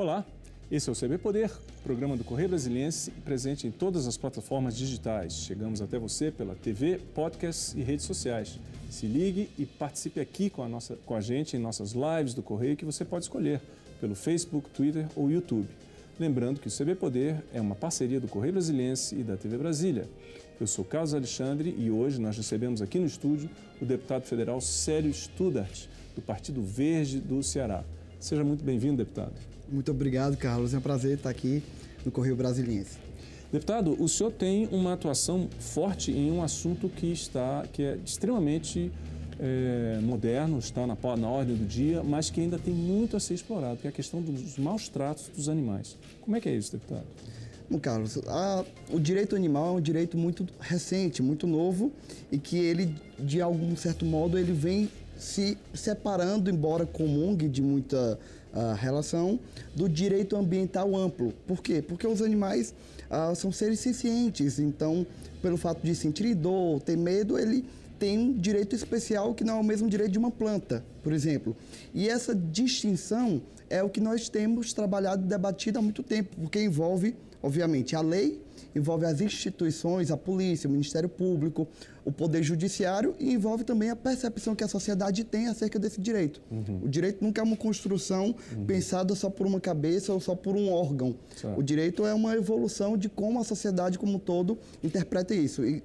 Olá, esse é o CB Poder, programa do Correio Brasiliense, presente em todas as plataformas digitais. Chegamos até você pela TV, podcast e redes sociais. Se ligue e participe aqui com a, nossa, com a gente em nossas lives do Correio que você pode escolher pelo Facebook, Twitter ou YouTube. Lembrando que o CB Poder é uma parceria do Correio Brasiliense e da TV Brasília. Eu sou Carlos Alexandre e hoje nós recebemos aqui no estúdio o deputado federal Célio Studart, do Partido Verde do Ceará. Seja muito bem-vindo, deputado. Muito obrigado, Carlos. É um prazer estar aqui no Correio Brasiliense. Deputado, o senhor tem uma atuação forte em um assunto que está, que é extremamente é, moderno, está na, na ordem do dia, mas que ainda tem muito a ser explorado, que é a questão dos maus tratos dos animais. Como é que é isso, deputado? Bom, Carlos, a, o direito animal é um direito muito recente, muito novo e que ele, de algum certo modo, ele vem se separando, embora comungue de muita uh, relação, do direito ambiental amplo. Por quê? Porque os animais uh, são seres sencientes, então, pelo fato de sentir dor, ter medo, ele tem um direito especial que não é o mesmo direito de uma planta, por exemplo. E essa distinção é o que nós temos trabalhado e debatido há muito tempo, porque envolve, obviamente, a lei envolve as instituições, a polícia, o Ministério Público, o Poder Judiciário e envolve também a percepção que a sociedade tem acerca desse direito. Uhum. O direito nunca é uma construção uhum. pensada só por uma cabeça ou só por um órgão. Certo. O direito é uma evolução de como a sociedade como um todo interpreta isso. E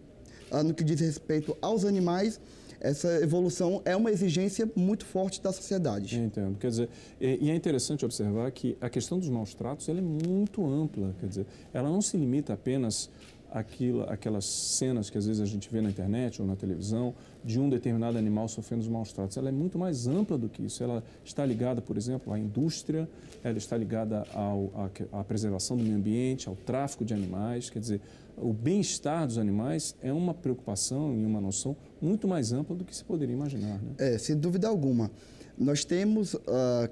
ah, no que diz respeito aos animais, essa evolução é uma exigência muito forte da sociedade. entendo. Quer dizer, e é interessante observar que a questão dos maus tratos ela é muito ampla. Quer dizer, ela não se limita apenas aquilo, aquelas cenas que às vezes a gente vê na internet ou na televisão de um determinado animal sofrendo os maus tratos. Ela é muito mais ampla do que isso. Ela está ligada, por exemplo, à indústria, ela está ligada ao, à, à preservação do meio ambiente, ao tráfico de animais. Quer dizer, o bem-estar dos animais é uma preocupação e uma noção muito mais ampla do que se poderia imaginar. Né? É, sem dúvida alguma. Nós temos uh,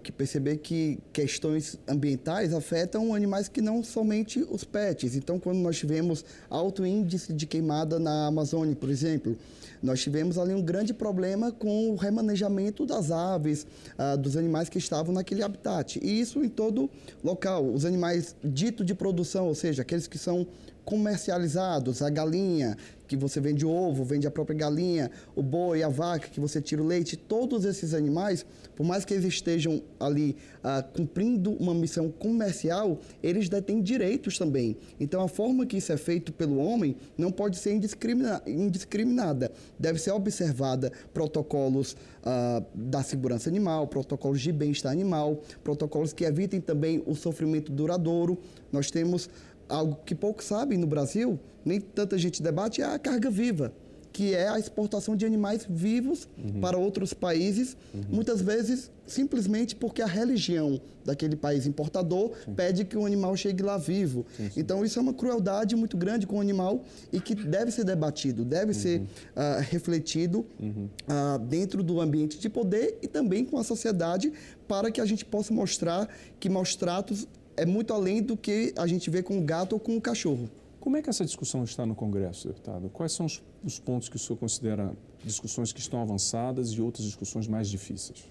que perceber que questões ambientais afetam animais que não somente os pets. Então, quando nós tivemos alto índice de queimada na Amazônia, por exemplo, nós tivemos ali um grande problema com o remanejamento das aves, uh, dos animais que estavam naquele habitat. E isso em todo local. Os animais dito de produção, ou seja, aqueles que são comercializados, a galinha, que você vende ovo, vende a própria galinha, o boi, a vaca, que você tira o leite, todos esses animais, por mais que eles estejam ali ah, cumprindo uma missão comercial, eles detêm direitos também. Então a forma que isso é feito pelo homem não pode ser indiscrimina indiscriminada. Deve ser observada protocolos ah, da segurança animal, protocolos de bem-estar animal, protocolos que evitem também o sofrimento duradouro. Nós temos algo que poucos sabem no Brasil, nem tanta gente debate, é a carga viva, que é a exportação de animais vivos uhum. para outros países, uhum. muitas vezes simplesmente porque a religião daquele país importador sim. pede que o animal chegue lá vivo. Sim, sim. Então isso é uma crueldade muito grande com o animal e que deve ser debatido, deve uhum. ser uh, refletido uh, dentro do ambiente de poder e também com a sociedade para que a gente possa mostrar que maus tratos é muito além do que a gente vê com o gato ou com o cachorro. Como é que essa discussão está no Congresso, deputado? Quais são os, os pontos que o senhor considera discussões que estão avançadas e outras discussões mais difíceis?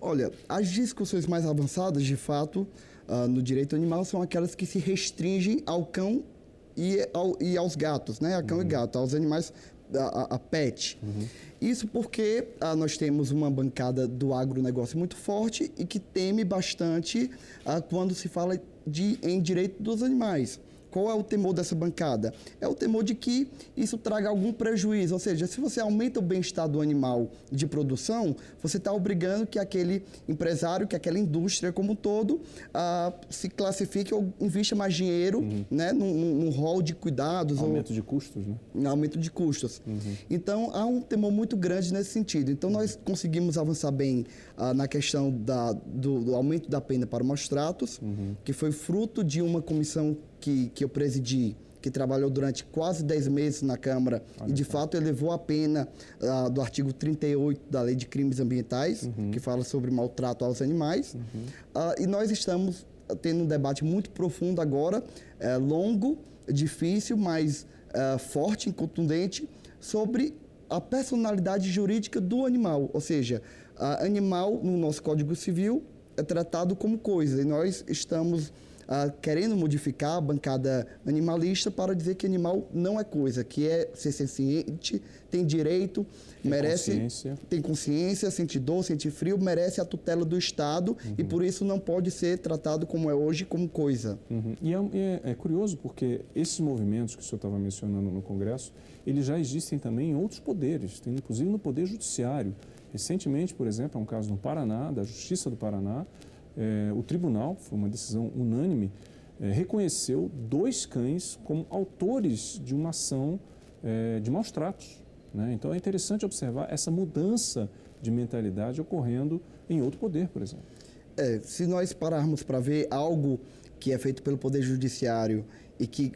Olha, as discussões mais avançadas, de fato, uh, no direito animal são aquelas que se restringem ao cão e, ao, e aos gatos, né? A cão uhum. e gato, aos animais, a, a pet. Uhum. Isso porque ah, nós temos uma bancada do agronegócio muito forte e que teme bastante ah, quando se fala de, em direito dos animais. Qual é o temor dessa bancada? É o temor de que isso traga algum prejuízo. Ou seja, se você aumenta o bem-estar do animal de produção, você está obrigando que aquele empresário, que aquela indústria como um todo, uh, se classifique ou invista mais dinheiro uhum. né, num, num rol de cuidados. Aumento ou, de custos, né? Aumento de custos. Uhum. Então, há um temor muito grande nesse sentido. Então, nós conseguimos avançar bem uh, na questão da, do, do, aumento da pena para maus tratos, uhum. que foi fruto de uma comissão que, que eu presidi, que trabalhou durante quase 10 meses na Câmara Olha e, de fato, elevou a pena uh, do artigo 38 da Lei de Crimes Ambientais, uhum. que fala sobre maltrato aos animais. Uhum. Uh, e nós estamos tendo um debate muito profundo agora, é, longo, difícil, mas é, forte e contundente, sobre a personalidade jurídica do animal. Ou seja, animal, no nosso Código Civil, é tratado como coisa e nós estamos ah, querendo modificar a bancada animalista para dizer que animal não é coisa, que é ser senciente, tem direito, Tem merece, consciência. tem consciência, sente dor, sente frio, merece a tutela do Estado e Uhum. por isso não pode ser tratado como é hoje como coisa. Uhum. E é, é- é curioso porque esses movimentos que o senhor estava mencionando no Congresso, eles já existem também em outros poderes, tem inclusive no Poder Judiciário. Recentemente, por exemplo, é um caso no Paraná, da Justiça do Paraná, eh, o tribunal, foi uma decisão unânime, eh, reconheceu dois cães como autores de uma ação eh, de maus tratos. né? Então é interessante observar essa mudança de mentalidade ocorrendo em outro poder, por exemplo. É, se nós pararmos para ver algo que é feito pelo Poder Judiciário e que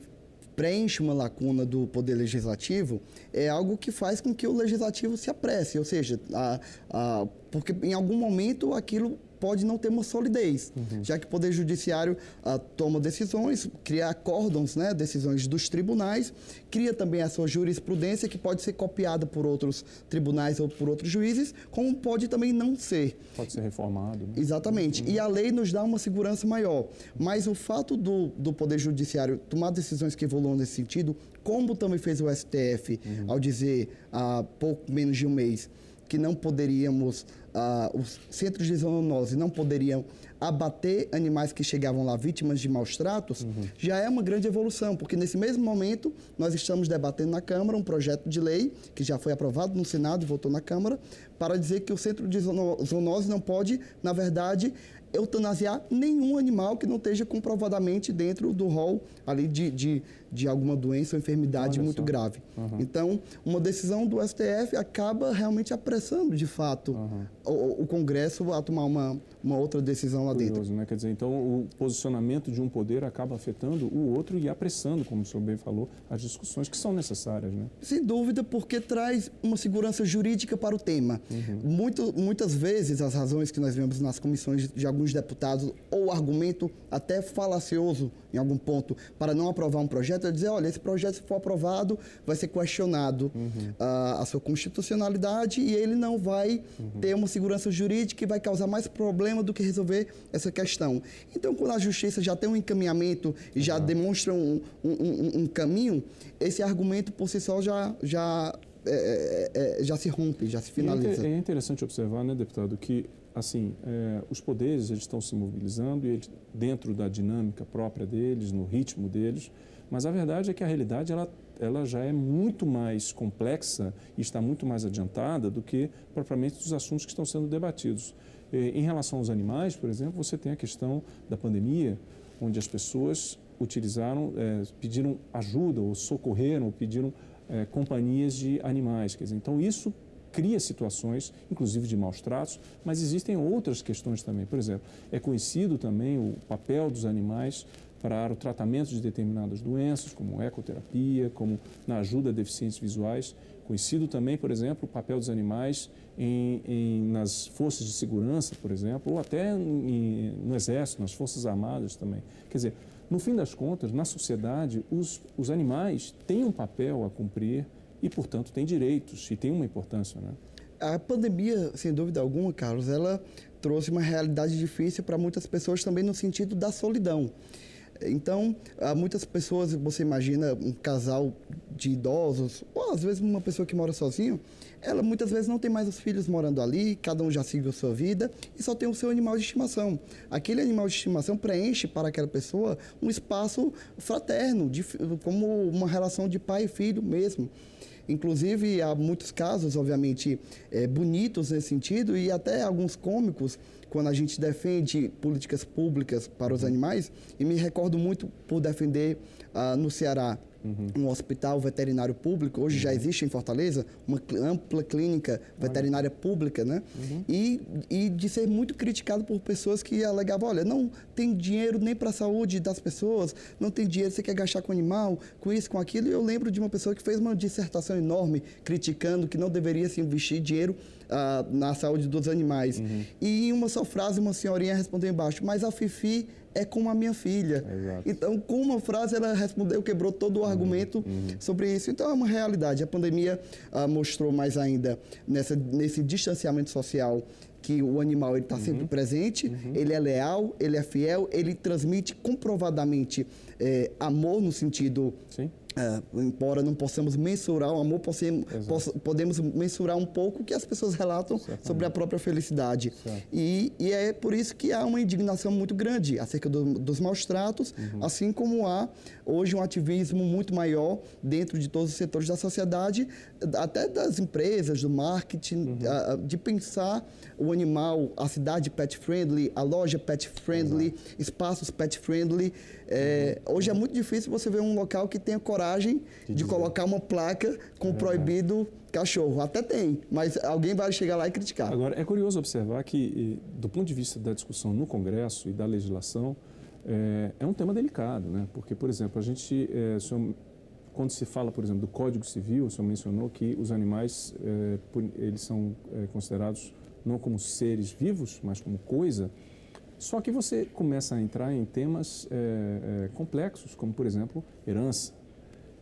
preenche uma lacuna do Poder Legislativo, é algo que faz com que o Legislativo se apresse, ou seja, a, a, porque em algum momento aquilo pode não ter uma solidez, já que o Poder Judiciário ah, toma decisões, cria acórdãos, né, decisões dos tribunais, cria também a sua jurisprudência que pode ser copiada por outros tribunais ou por outros juízes, como pode também não ser. Pode ser reformado. né? Exatamente. E a lei nos dá uma segurança maior. Mas o fato do, do Poder Judiciário tomar decisões que evoluam nesse sentido, como também fez o STF ao dizer há pouco menos de um mês que não poderíamos, ah, os centros de zoonose não poderiam abater animais que chegavam lá vítimas de maus tratos, já é uma grande evolução, porque nesse mesmo momento nós estamos debatendo na Câmara um projeto de lei que já foi aprovado no Senado e votou na Câmara para dizer que o centro de zoono- zoonose não pode, na verdade, eutanasiar nenhum animal que não esteja comprovadamente dentro do rol ali de, de, de alguma doença ou enfermidade Olha muito só. grave. Uhum. Então, uma decisão do STF acaba realmente apressando, de fato, Uhum. o, o Congresso a tomar uma, uma outra decisão lá dentro. Curioso, né? Quer dizer, então o posicionamento de um poder acaba afetando o outro e apressando, como o senhor bem falou, as discussões que são necessárias, né? Sem dúvida, porque traz uma segurança jurídica para o tema. Uhum. Muito, muitas vezes, as razões que nós vemos nas comissões de alguns deputados, ou argumento até falacioso em algum ponto, para não aprovar um projeto, é dizer: olha, esse projeto, se for aprovado, vai ser questionado Uhum. ah, a sua constitucionalidade e ele não vai Uhum. ter uma segurança jurídica e vai causar mais problema do que resolver essa questão. Então, quando a justiça já tem um encaminhamento e já demonstra um, um- um- um caminho, esse argumento por si só já, já, é, é, é, já se rompe, já se é finaliza. É interessante observar, né, deputado, que assim é, os poderes eles estão se mobilizando e eles, dentro da dinâmica própria deles, no ritmo deles, mas a verdade é que a realidade ela, ela já é muito mais complexa e está muito mais adiantada do que propriamente dos assuntos que estão sendo debatidos. Eh, Em relação aos animais, por exemplo, você tem a questão da pandemia, onde as pessoas utilizaram, eh, pediram ajuda ou socorreram, ou pediram eh, companhias de animais. Quer dizer, então isso cria situações, inclusive de maus tratos, mas existem outras questões também. Por exemplo, é conhecido também o papel dos animais para o tratamento de determinadas doenças, como ecoterapia, como na ajuda a deficientes visuais. Conhecido também, por exemplo, o papel dos animais em, em- nas forças de segurança, por exemplo, ou até em- no exército, nas forças armadas também. Quer dizer, no fim das contas, na sociedade, os, os animais têm um papel a cumprir e, portanto, têm direitos e têm uma importância, né? A pandemia, sem dúvida alguma, Carlos, ela trouxe uma realidade difícil para muitas pessoas também no sentido da solidão. Então, há muitas pessoas, você imagina um casal de idosos, ou às vezes uma pessoa que mora sozinho, ela muitas vezes não tem mais os filhos morando ali, cada um já seguiu sua vida e só tem o seu animal de estimação. Aquele animal de estimação preenche para aquela pessoa um espaço fraterno, de, como uma relação de pai e filho mesmo. Inclusive, há muitos casos, obviamente, eh, bonitos nesse sentido e até alguns cômicos, quando a gente defende políticas públicas para os animais. E me recordo muito por defender ah, no Ceará um hospital veterinário público. Hoje já existe em Fortaleza uma ampla clínica veterinária pública, né? E, e de ser muito criticado por pessoas que alegavam, olha, não tem dinheiro nem para a saúde das pessoas, não tem dinheiro, você quer gastar com animal, com isso, com aquilo. E eu lembro de uma pessoa que fez uma dissertação enorme criticando que não deveria se investir dinheiro ah, na saúde dos animais. E em uma só frase, uma senhorinha respondeu embaixo, mas a Fifi é como a minha filha. Exato. Então, com uma frase, ela respondeu, quebrou todo o argumento sobre isso. Então, é uma realidade. A pandemia ah, mostrou mais ainda nessa, nesse distanciamento social que o animal está uhum. sempre presente, uhum. ele é leal, ele é fiel, ele transmite comprovadamente é, amor no sentido Sim. É, embora não possamos mensurar o amor, possamos, podemos mensurar um pouco o que as pessoas relatam Certamente. sobre a própria felicidade. E, e, é por isso que há uma indignação muito grande acerca do, dos maus tratos, uhum. assim como há hoje um ativismo muito maior dentro de todos os setores da sociedade, até das empresas, do marketing, uhum. de pensar o animal, a cidade pet friendly, a loja pet friendly, Exato. espaços pet friendly. É, uhum. Hoje é muito difícil você ver um local que tenha coragem de, colocar uma placa com é proibido cachorro. Até tem, mas alguém vai chegar lá e criticar. Agora, é curioso observar que, do ponto de vista da discussão no Congresso e da legislação, é, é um tema delicado, né? Porque, por exemplo, a gente, é, senhor, quando se fala, por exemplo, do Código Civil, o senhor mencionou que os animais, é, eles são é, considerados não como seres vivos, mas como coisa. Só que você começa a entrar em temas é, é, complexos, como, por exemplo, herança.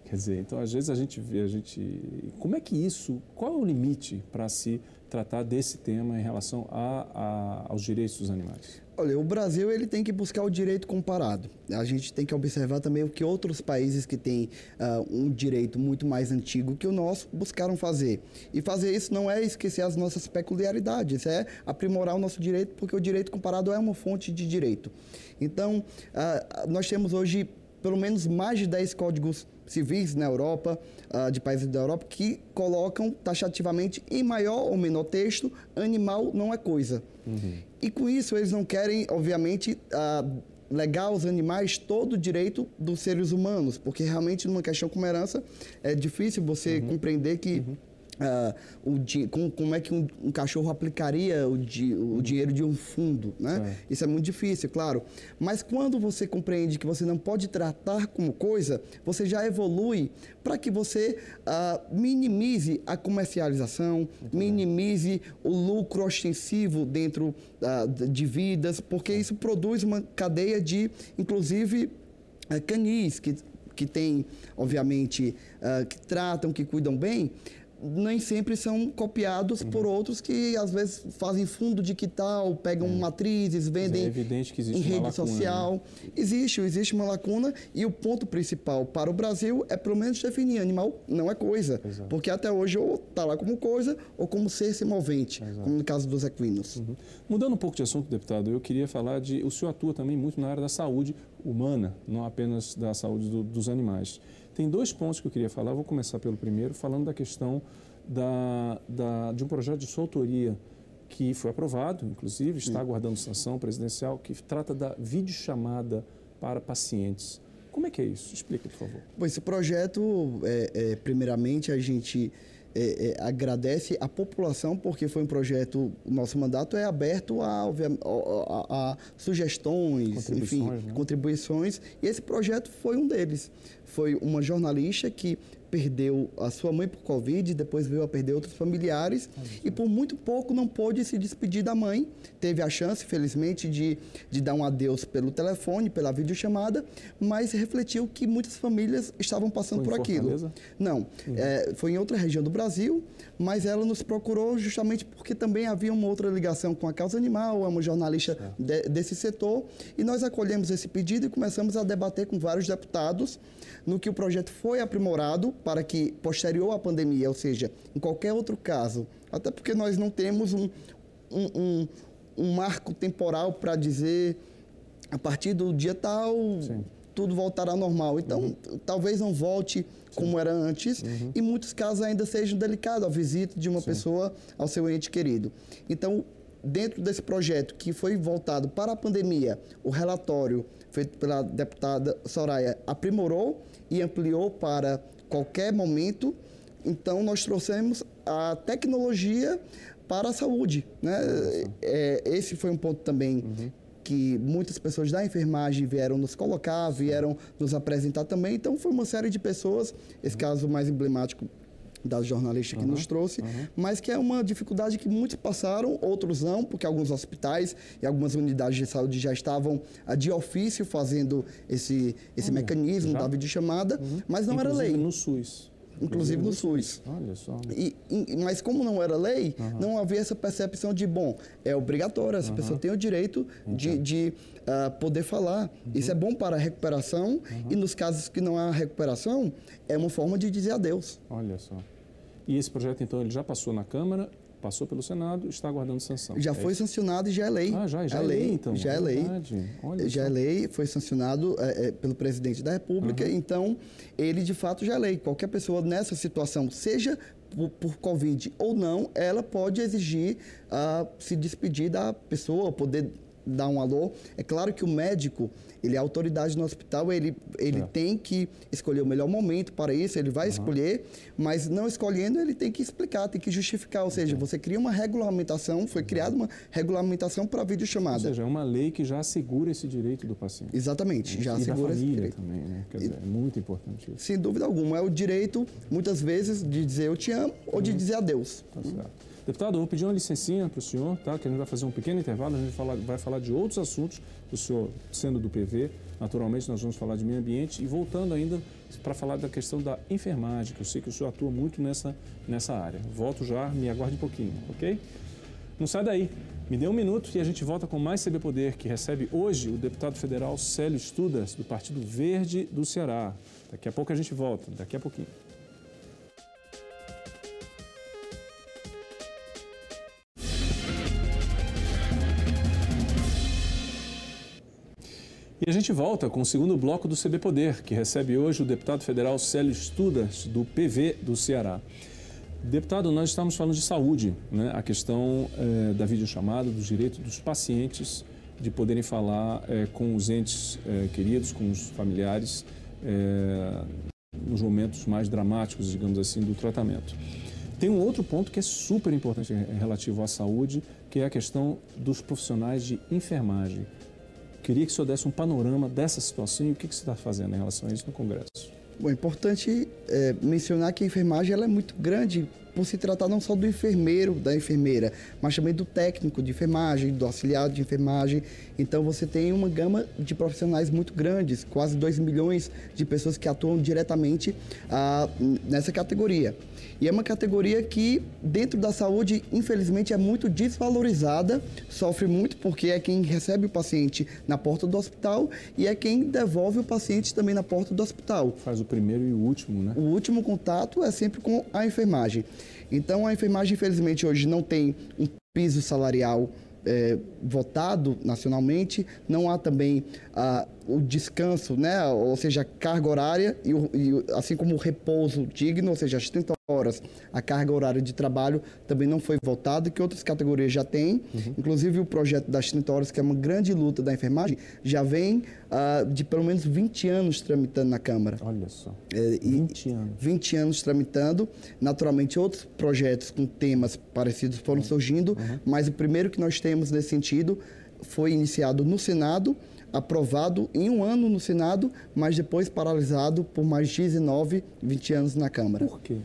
Quer dizer, então, às vezes a gente vê, a gente... Como é que isso... Qual é o limite para se tratar desse tema em relação a, a, aos direitos dos animais? Olha, o Brasil ele tem que buscar o direito comparado. A gente tem que observar também o que outros países que têm uh, um direito muito mais antigo que o nosso buscaram fazer. E fazer isso não é esquecer as nossas peculiaridades, é aprimorar o nosso direito, porque o direito comparado é uma fonte de direito. Então, uh, nós temos hoje pelo menos mais de 10 códigos civis na Europa, uh, de países da Europa, que colocam taxativamente, em maior ou menor texto, animal não é coisa. Uhum. E com isso, eles não querem, obviamente, uh, legar aos animais todo o direito dos seres humanos, porque realmente numa questão como herança é difícil você uhum. compreender que uhum. Uh, o, como, como, é que um, um cachorro aplicaria o, di, o, dinheiro de um fundo, né? É. Isso é muito difícil, claro. Mas quando você compreende que você não pode tratar como coisa, você já evolui para que você uh, minimize a comercialização, minimize o lucro ostensivo dentro uh, de vidas, porque isso produz uma cadeia de, inclusive, eh, canis que que tem, obviamente, uh, que tratam, que cuidam bem, nem sempre são copiados uhum. por outros que às vezes fazem fundo de que tal, pegam é. matrizes, vendem é em rede lacuna, social. Né? Existe, existe uma lacuna e o ponto principal para o Brasil é pelo menos definir animal não é coisa, Exato. porque até hoje ou está lá como coisa ou como ser se movente, Exato. como no caso dos equinos. Uhum. Mudando um pouco de assunto, deputado, eu queria falar de o senhor atua também muito na área da saúde humana, não apenas da saúde do, dos animais. Tem dois pontos que eu queria falar. Vou começar pelo primeiro, falando da questão da, da, de um projeto de sua autoria que foi aprovado, inclusive, está aguardando sanção presidencial, que trata da videochamada para pacientes. Como é que é isso? Explica, por favor. Bom, esse projeto, é, é, primeiramente, a gente é, é, agradece a população, porque foi um projeto, o nosso mandato é aberto a, a, a, a sugestões, contribuições, enfim, né? contribuições, e esse projeto foi um deles. Foi uma jornalista que perdeu a sua mãe por Covid, depois veio a perder outros familiares e por muito pouco não pôde se despedir da mãe. Teve a chance, felizmente, de, de dar um adeus pelo telefone, pela videochamada, mas refletiu que muitas famílias estavam passando foi por aquilo. Não, uhum. é, foi em outra região do Brasil, mas ela nos procurou justamente porque também havia uma outra ligação com a causa animal, é uma jornalista de, desse setor, e nós acolhemos esse pedido e começamos a debater com vários deputados no que o projeto foi aprimorado para que, posterior à pandemia, ou seja, em qualquer outro caso, até porque nós não temos um, um, um, um marco temporal para dizer a partir do dia tal. Sim tudo voltará ao normal. Então, uhum. talvez não volte como Sim. era antes, uhum. e muitos casos ainda sejam delicados a visita de uma Sim. pessoa ao seu ente querido. Então, dentro desse projeto que foi voltado para a pandemia, o relatório feito pela deputada Soraya aprimorou e ampliou para qualquer momento. Então, nós trouxemos a tecnologia para a saúde. Né? É, esse foi um ponto também uhum. que muitas pessoas da enfermagem vieram nos colocar, vieram nos apresentar também. Então, foi uma série de pessoas, esse uhum. caso mais emblemático das jornalistas uhum, que nos trouxe, uhum. mas que é uma dificuldade que muitos passaram, outros não, porque alguns hospitais e algumas unidades de saúde já estavam ah, de ofício fazendo esse, esse mecanismo já? da videochamada, uhum. mas não Inclusive era lei. no SUS. Inclusive no SUS. Olha só. E, e, mas como não era lei, uhum. não havia essa percepção de, bom, é obrigatório, essa uhum. pessoa tem o direito de, de uh, poder falar. Uhum. Isso é bom para a recuperação e nos casos que não há recuperação, é uma forma de dizer adeus. Olha só. E esse projeto, então, ele já passou na Câmara passou pelo Senado, está aguardando sanção. Já é foi isso? sancionado e já é lei. Ah, já, já é, é lei, então. Já é lei. Olha já só. é lei, foi sancionado é, é, pelo presidente da República, uhum. então ele de fato já é lei. Qualquer pessoa nessa situação, seja por, por Covid ou não, ela pode exigir uh, se despedir da pessoa, poder dar um alô. É claro que o médico, ele é autoridade no hospital, ele, ele é. tem que escolher o melhor momento para isso, ele vai uhum. escolher, mas não escolhendo, ele tem que explicar, tem que justificar. Ou seja, você cria uma regulamentação, foi criada uma regulamentação para videochamada. Ou seja, é uma lei que já assegura esse direito do paciente. Exatamente, já e assegura esse direito. também, né? Quer dizer, é muito importante isso. Sem dúvida alguma. É o direito, muitas vezes, de dizer eu te amo ou de uhum. dizer adeus. Tá certo. Deputado, eu vou pedir uma licencinha para o senhor, tá? que a gente vai fazer um pequeno intervalo, a gente vai falar, vai falar de outros assuntos, o senhor sendo do PV, naturalmente nós vamos falar de meio ambiente e voltando ainda para falar da questão da enfermagem, que eu sei que o senhor atua muito nessa, nessa área. Volto já, me aguarde um pouquinho, ok? Não sai daí. Me dê um minuto e a gente volta com mais CB Poder, que recebe hoje o deputado federal Célio Estudas, do Partido Verde do Ceará. Daqui a pouco a gente volta, daqui a pouquinho. E a gente volta com o segundo bloco do CB Poder, que recebe hoje o deputado federal Célio Estudas, do PV do Ceará. Deputado, nós estamos falando de saúde, né? a questão é, da videochamada, dos direitos dos pacientes de poderem falar é, com os entes é, queridos, com os familiares, nos momentos mais dramáticos, digamos assim, do tratamento. Tem um outro ponto que é super importante relativo à saúde, que é a questão dos profissionais de enfermagem. Queria que o senhor desse um panorama dessa situação e o que, que você está fazendo em relação a isso no Congresso. Bom, é importante é, mencionar que a enfermagem ela é muito grande por se tratar não só do enfermeiro, da enfermeira, mas também do técnico de enfermagem, do auxiliar de enfermagem. Então você tem uma gama de profissionais muito grandes, quase 2 milhões de pessoas que atuam diretamente ah, nessa categoria. E é uma categoria que, dentro da saúde, infelizmente, é muito desvalorizada, sofre muito porque é quem recebe o paciente na porta do hospital e é quem devolve o paciente também na porta do hospital. Faz o primeiro e o último, né? O último contato é sempre com a enfermagem. Então, a enfermagem, infelizmente, hoje não tem um piso salarial é, votado nacionalmente, não há também o descanso, né? ou seja, a carga horária, e, e, assim como o repouso digno, ou seja, as 30 horas, a carga horária de trabalho também não foi votada, que outras categorias já têm. Uhum. Inclusive o projeto das 30 horas, que é uma grande luta da enfermagem, já vem uh, de pelo menos 20 anos tramitando na Câmara. Olha só. É, 20 anos. 20 anos tramitando. Naturalmente, outros projetos com temas parecidos foram uhum. surgindo, uhum. mas o primeiro que nós temos nesse sentido foi iniciado no Senado aprovado em um ano no Senado, mas depois paralisado por mais 19, 20 anos na Câmara. Por quê?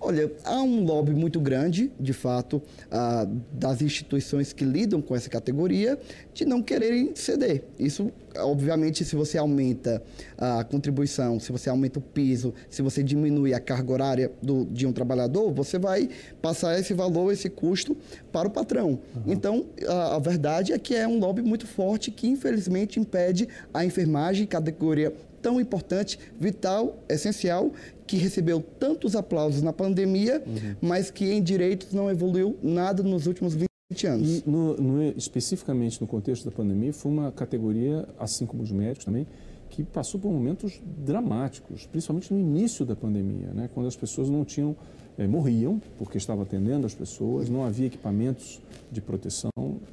Olha, há um lobby muito grande, de fato, ah, das instituições que lidam com essa categoria, de não quererem ceder. Isso, obviamente, se você aumenta a contribuição, se você aumenta o piso, se você diminui a carga horária do, de um trabalhador, você vai passar esse valor, esse custo para o patrão. Uhum. Então, a, a verdade é que é um lobby muito forte que, infelizmente, impede a enfermagem, categoria tão importante, vital, essencial, que recebeu tantos aplausos na pandemia, uhum. mas que em direitos não evoluiu nada nos últimos 20 anos. E no, no, especificamente no contexto da pandemia, foi uma categoria, assim como os médicos também, que passou por momentos dramáticos, principalmente no início da pandemia, né, quando as pessoas não tinham, é, morriam porque estavam atendendo as pessoas, não havia equipamentos de proteção.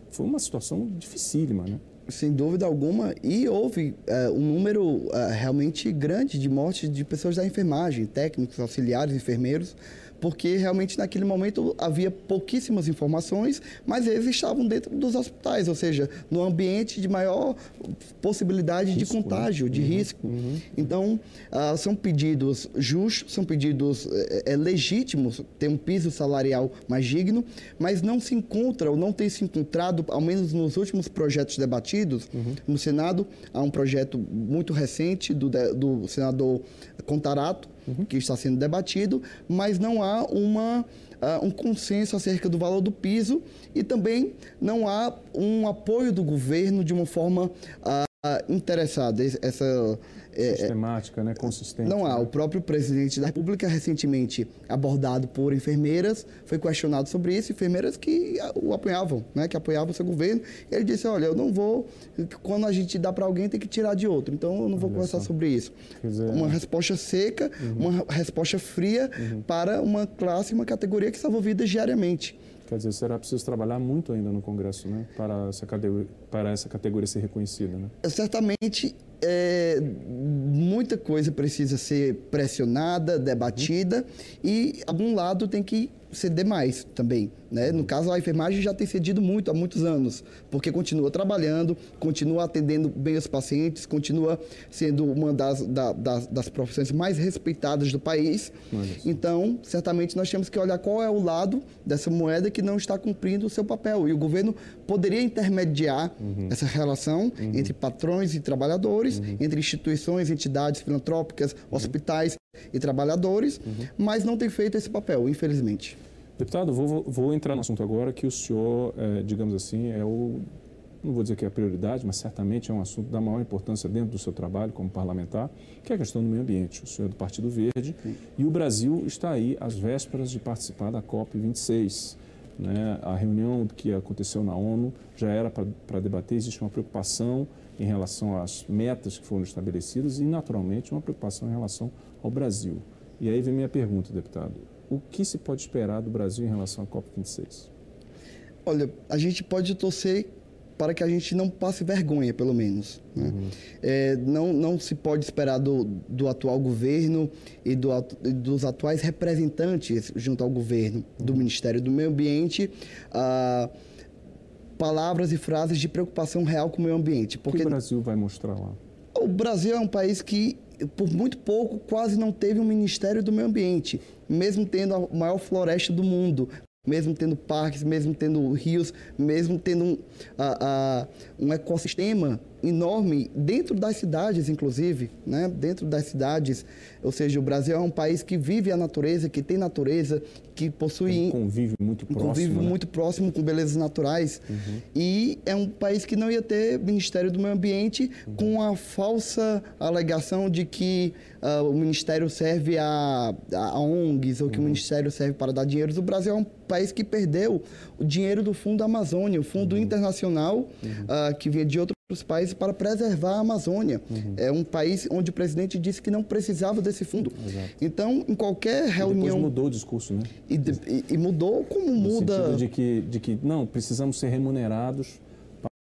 Foi uma situação dificílima, né? Sem dúvida alguma, e houve é, um número é, realmente grande de mortes de pessoas da enfermagem, técnicos, auxiliares, enfermeiros, porque realmente naquele momento havia pouquíssimas informações, mas eles estavam dentro dos hospitais, ou seja, no ambiente de maior possibilidade risco, de né? contágio, né? de uhum, risco. Uhum. Então, uh, são pedidos justos, são pedidos é, legítimos, ter um piso salarial mais digno, mas não se encontra, ou não tem se encontrado, ao menos nos últimos projetos debatidos uhum. no Senado, há um projeto muito recente do, do senador Contarato, uhum. que está sendo debatido, mas não há uma, uh, um consenso acerca do valor do piso e também não há um apoio do governo de uma forma uh, interessada. Essa é, é, sistemática, né? consistente. Não há. Né? O próprio presidente da República, recentemente abordado por enfermeiras, foi questionado sobre isso, enfermeiras que o apoiavam, né? que apoiavam o seu governo. Ele disse, olha, eu não vou, quando a gente dá para alguém, tem que tirar de outro. Então, eu não vou Olha conversar só. sobre isso. Dizer, uma resposta seca, uhum. uma resposta fria uhum. para uma classe, uma categoria que salva vidas diariamente. Quer dizer, será preciso trabalhar muito ainda no Congresso, né? Para essa categoria, para essa categoria ser reconhecida, né? Certamente é, muita coisa precisa ser pressionada, debatida uhum. e algum lado tem que ceder mais também. Né? No caso, a enfermagem já tem cedido muito há muitos anos, porque continua trabalhando, continua atendendo bem os pacientes, continua sendo uma das, da, das, das, profissões mais respeitadas do país. Então, certamente, nós temos que olhar qual é o lado dessa moeda que não está cumprindo o seu papel. E o governo poderia intermediar uhum. essa relação uhum. entre patrões e trabalhadores, uhum. entre instituições, entidades filantrópicas, uhum. hospitais e trabalhadores, uhum. mas não tem feito esse papel, infelizmente. Deputado, vou, vou entrar no assunto agora que o senhor, é, digamos assim, é o, não vou dizer que é a prioridade, mas certamente é um assunto da maior importância dentro do seu trabalho como parlamentar, que é a questão do meio ambiente. O senhor é do Partido Verde Sim. e o Brasil está aí às vésperas de participar da COP26. Né? A reunião que aconteceu na ONU já era para debater, existe uma preocupação em relação às metas que foram estabelecidas e, naturalmente, uma preocupação em relação ao Brasil. E aí vem minha pergunta, deputado o que se pode esperar do Brasil em relação à COP26? Olha, a gente pode torcer para que a gente não passe vergonha, pelo menos. Né? Uhum. É, não, não se pode esperar do, do atual governo e do, dos atuais representantes junto ao governo uhum. do Ministério do Meio Ambiente ah, palavras e frases de preocupação real com o meio ambiente. Porque o que o Brasil vai mostrar lá? O Brasil é um país que por muito pouco, quase não teve um Ministério do Meio Ambiente, mesmo tendo a maior floresta do mundo, mesmo tendo parques, mesmo tendo rios, mesmo tendo um, um ecossistema enorme dentro das cidades, inclusive, né? dentro das cidades. Ou seja, o Brasil é um país que vive a natureza, que tem natureza, que possui... Um convive muito próximo. Convive né? muito próximo com belezas naturais. Uhum. E é um país que não ia ter Ministério do Meio Ambiente uhum. com a falsa alegação de que uh, o Ministério serve a, a ONGs ou que uhum. o Ministério serve para dar dinheiro. O Brasil é um país que perdeu o dinheiro do Fundo Amazônia, o Fundo uhum. Internacional, uh, que vinha de outro os países para preservar a Amazônia. Uhum. É um país onde o presidente disse que não precisava desse fundo. Exato. Então, em qualquer reunião... E depois mudou o discurso, né? E, e, e mudou como no muda... No de que, de que, não, precisamos ser remunerados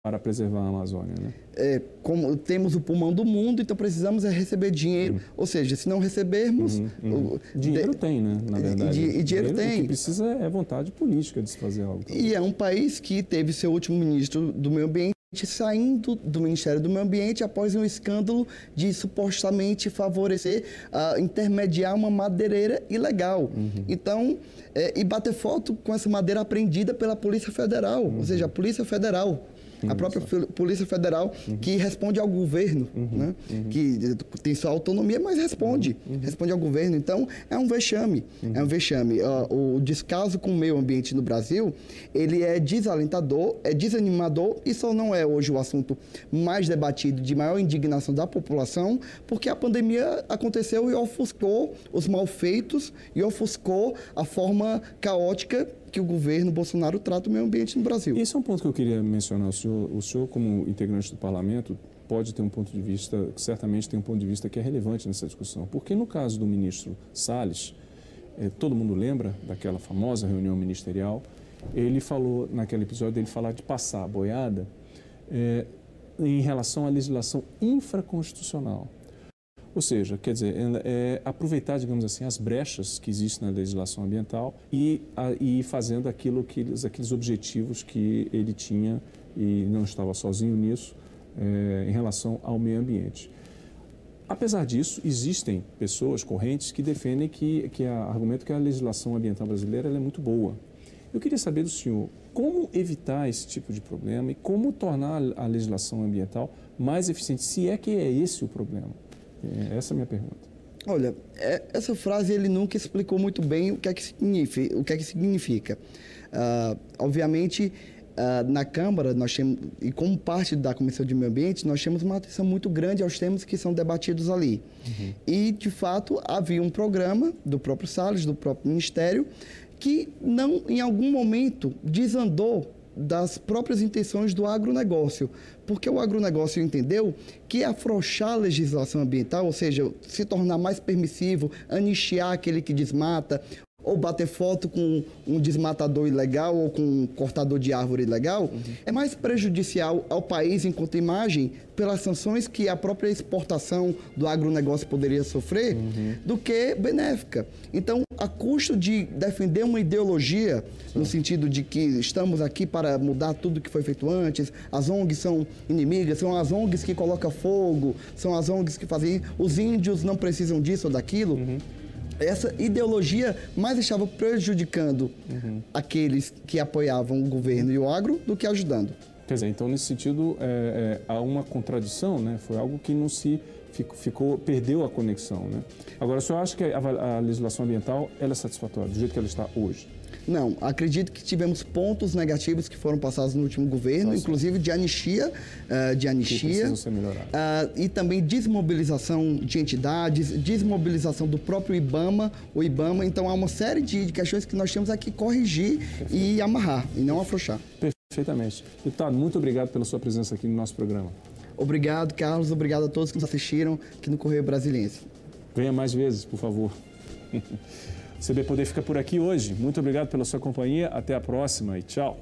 para preservar a Amazônia, né? É, como temos o pulmão do mundo, então precisamos é receber dinheiro. Uhum. Ou seja, se não recebermos... Uhum, uhum. O, dinheiro de, tem, né? Na verdade. E, e dinheiro, dinheiro tem. O que precisa é vontade política de se fazer algo. Também. E é um país que teve seu último ministro do meio ambiente saindo do Ministério do Meio Ambiente após um escândalo de supostamente favorecer, uh, intermediar uma madeireira ilegal. Uhum. Então, é, e bater foto com essa madeira apreendida pela Polícia Federal, uhum. ou seja, a Polícia Federal a própria Polícia Federal uhum. que responde ao governo, uhum. Né? Uhum. que tem sua autonomia, mas responde, uhum. responde ao governo. Então, é um vexame, é um vexame. O descaso com o meio ambiente no Brasil, ele é desalentador, é desanimador e só não é hoje o assunto mais debatido, de maior indignação da população, porque a pandemia aconteceu e ofuscou os malfeitos e ofuscou a forma caótica que o governo Bolsonaro trata o meio ambiente no Brasil. Esse é um ponto que eu queria mencionar. O senhor, o senhor como integrante do parlamento, pode ter um ponto de vista, certamente tem um ponto de vista que é relevante nessa discussão. Porque no caso do ministro Salles, eh, todo mundo lembra daquela famosa reunião ministerial, ele falou, naquele episódio, ele falar de passar a boiada eh, em relação à legislação infraconstitucional. Ou seja, quer dizer, é, aproveitar, digamos assim, as brechas que existem na legislação ambiental e, a, e fazendo aquilo que, aqueles objetivos que ele tinha e não estava sozinho nisso é, em relação ao meio ambiente. Apesar disso, existem pessoas correntes que defendem que, que a, argumento que a legislação ambiental brasileira é muito boa. Eu queria saber do senhor como evitar esse tipo de problema e como tornar a legislação ambiental mais eficiente, se é que é esse o problema. Essa é a minha pergunta. Olha, é, essa frase ele nunca explicou muito bem o que é que significa. O que é que significa. Uh, obviamente, uh, na Câmara, nós temos, e como parte da Comissão de Meio Ambiente, nós temos uma atenção muito grande aos temas que são debatidos ali. Uhum. E, de fato, havia um programa do próprio Salles, do próprio Ministério, que não, em algum momento, desandou das próprias intenções do agronegócio, porque o agronegócio entendeu que afrouxar a legislação ambiental, ou seja, se tornar mais permissivo, anistiar aquele que desmata, ou bater foto com um desmatador ilegal ou com um cortador de árvore ilegal, uhum. é mais prejudicial ao país enquanto imagem pelas sanções que a própria exportação do agronegócio poderia sofrer uhum. do que benéfica. Então, a custo de defender uma ideologia, Sim. no sentido de que estamos aqui para mudar tudo que foi feito antes, as ONGs são inimigas, são as ONGs que colocam fogo, são as ONGs que fazem. Os índios não precisam disso ou daquilo. Uhum essa ideologia mais estava prejudicando uhum. aqueles que apoiavam o governo e o agro do que ajudando. Quer dizer, então nesse sentido é, é, há uma contradição, né? Foi algo que não se ficou, ficou perdeu a conexão, né? Agora, o senhor acha que a, a legislação ambiental ela é satisfatória do jeito que ela está hoje? Não, acredito que tivemos pontos negativos que foram passados no último governo, Nossa. inclusive de anistia, uh, de anistia uh, e também desmobilização de entidades, desmobilização do próprio IBAMA, o IBAMA. Então há uma série de, de questões que nós temos aqui corrigir Perfeito. e amarrar e não afrouxar. Perfeitamente. Deputado, muito obrigado pela sua presença aqui no nosso programa. Obrigado, Carlos. Obrigado a todos que nos assistiram aqui no Correio Brasiliense. Venha mais vezes, por favor. CB Poder fica por aqui hoje. Muito obrigado pela sua companhia. Até a próxima e tchau.